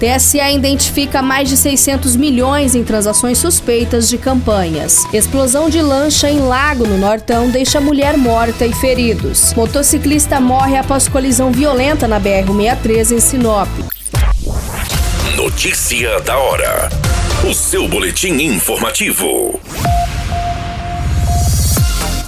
TSE identifica mais de 600 milhões em transações suspeitas de campanhas. Explosão de lancha em lago no Nortão deixa mulher morta e feridos. Motociclista morre após colisão violenta na BR-163 em Sinop. Notícia da hora. O seu boletim informativo.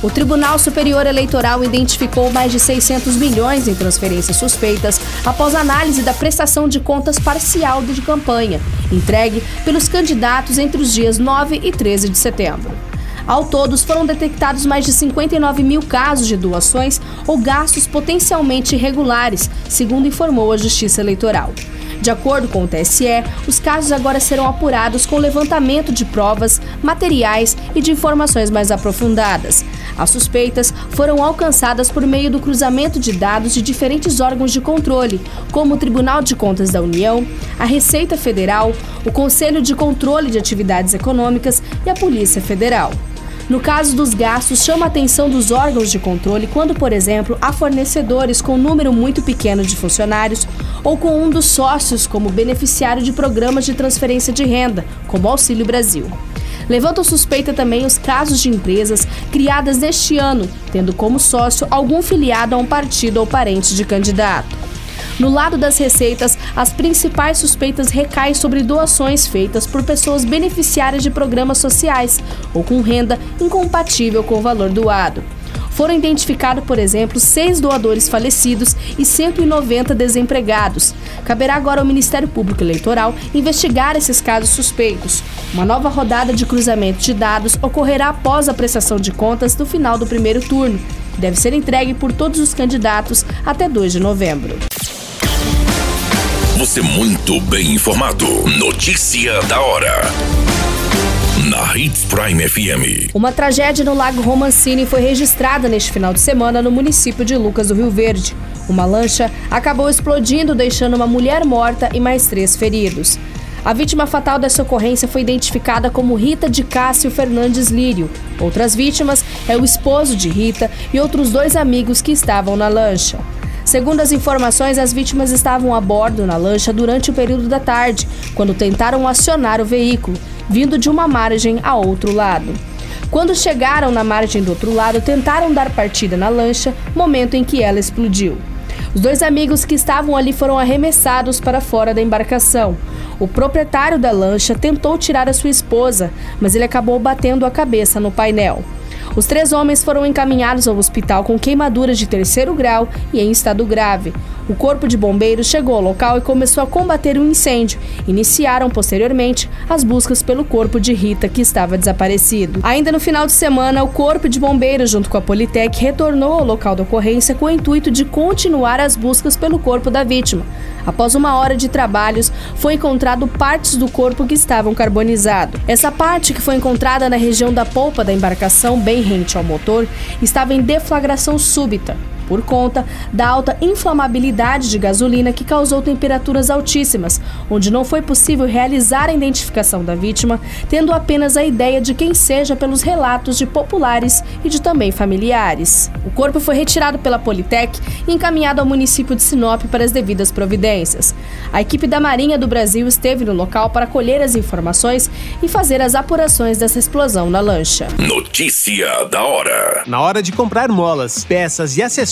O Tribunal Superior Eleitoral identificou mais de 600 milhões em transferências suspeitas após análise da prestação de contas parcial de campanha, entregue pelos candidatos entre os dias 9 e 13 de setembro. Ao todo, foram detectados mais de 59 mil casos de doações ou gastos potencialmente irregulares, segundo informou a Justiça Eleitoral. De acordo com o TSE, os casos agora serão apurados com levantamento de provas, materiais e de informações mais aprofundadas. As suspeitas foram alcançadas por meio do cruzamento de dados de diferentes órgãos de controle, como o Tribunal de Contas da União, a Receita Federal, o Conselho de Controle de Atividades Econômicas e a Polícia Federal. No caso dos gastos, chama a atenção dos órgãos de controle quando, por exemplo, há fornecedores com um número muito pequeno de funcionários ou com um dos sócios como beneficiário de programas de transferência de renda, como Auxílio Brasil. Levantam suspeita também os casos de empresas criadas neste ano, tendo como sócio algum filiado a um partido ou parente de candidato. No lado das receitas, as principais suspeitas recaem sobre doações feitas por pessoas beneficiárias de programas sociais ou com renda incompatível com o valor doado. Foram identificados, por exemplo, seis doadores falecidos e 190 desempregados. Caberá agora ao Ministério Público Eleitoral investigar esses casos suspeitos. Uma nova rodada de cruzamento de dados ocorrerá após a prestação de contas do final do primeiro turno, deve ser entregue por todos os candidatos até 2 de novembro. Você muito bem informado. Notícia da hora. Na Hits Prime FM. Uma tragédia no Lago Romancini foi registrada neste final de semana no município de Lucas do Rio Verde. Uma lancha acabou explodindo, deixando uma mulher morta e mais três feridos. A vítima fatal dessa ocorrência foi identificada como Rita de Cássio Fernandes Lírio. Outras vítimas é o esposo de Rita e outros dois amigos que estavam na lancha. Segundo as informações, as vítimas estavam a bordo na lancha durante o período da tarde, quando tentaram acionar o veículo, vindo de uma margem a outro lado. Quando chegaram na margem do outro lado, tentaram dar partida na lancha, momento em que ela explodiu. Os dois amigos que estavam ali foram arremessados para fora da embarcação. O proprietário da lancha tentou tirar a sua esposa, mas ele acabou batendo a cabeça no painel. Os três homens foram encaminhados ao hospital com queimaduras de terceiro grau e em estado grave. O corpo de bombeiros chegou ao local e começou a combater o um incêndio. Iniciaram posteriormente as buscas pelo corpo de Rita, que estava desaparecido. Ainda no final de semana, o corpo de bombeiros, junto com a Politec, retornou ao local da ocorrência com o intuito de continuar as buscas pelo corpo da vítima. Após uma hora de trabalhos, foi encontrado partes do corpo que estavam carbonizados. Essa parte, que foi encontrada na região da polpa da embarcação, bem rente ao motor, estava em deflagração súbita por conta da alta inflamabilidade de gasolina que causou temperaturas altíssimas, onde não foi possível realizar a identificação da vítima, tendo apenas a ideia de quem seja pelos relatos de populares e de também familiares. O corpo foi retirado pela Politec e encaminhado ao município de Sinop para as devidas providências. A equipe da Marinha do Brasil esteve no local para colher as informações e fazer as apurações dessa explosão na lancha. Notícia da hora. Na hora de comprar molas, peças e acessórios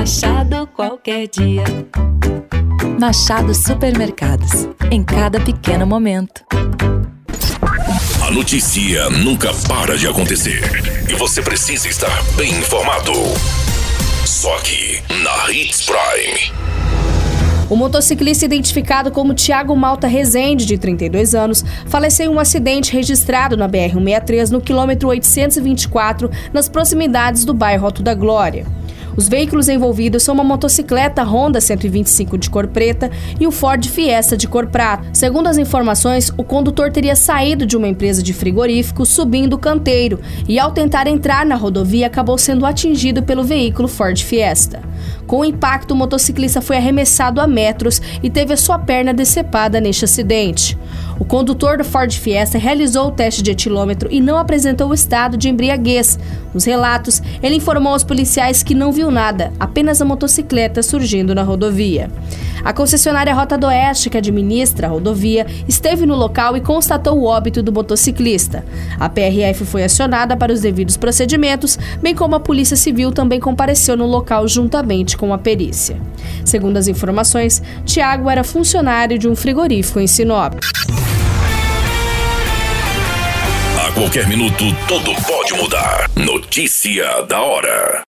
Machado qualquer dia. Machado Supermercados. Em cada pequeno momento. A notícia nunca para de acontecer e você precisa estar bem informado. Só aqui na Hits Prime. O motociclista identificado como Tiago Malta Rezende, de 32 anos, faleceu em um acidente registrado na BR-163 no quilômetro 824, nas proximidades do bairro Alto da Glória. Os veículos envolvidos são uma motocicleta Honda 125 de cor preta e o Ford Fiesta de cor prata. Segundo as informações, o condutor teria saído de uma empresa de frigorífico subindo o canteiro e, ao tentar entrar na rodovia, acabou sendo atingido pelo veículo Ford Fiesta. Com o impacto, o motociclista foi arremessado a metros e teve a sua perna decepada neste acidente. O condutor do Ford Fiesta realizou o teste de etilômetro e não apresentou o estado de embriaguez. Nos relatos, ele informou aos policiais que não nada, apenas a motocicleta surgindo na rodovia. A concessionária Rota do Oeste, que administra a rodovia, esteve no local e constatou o óbito do motociclista. A PRF foi acionada para os devidos procedimentos, bem como a Polícia Civil também compareceu no local juntamente com a perícia. Segundo as informações, Tiago era funcionário de um frigorífico em Sinop. A qualquer minuto, tudo pode mudar. Notícia da hora.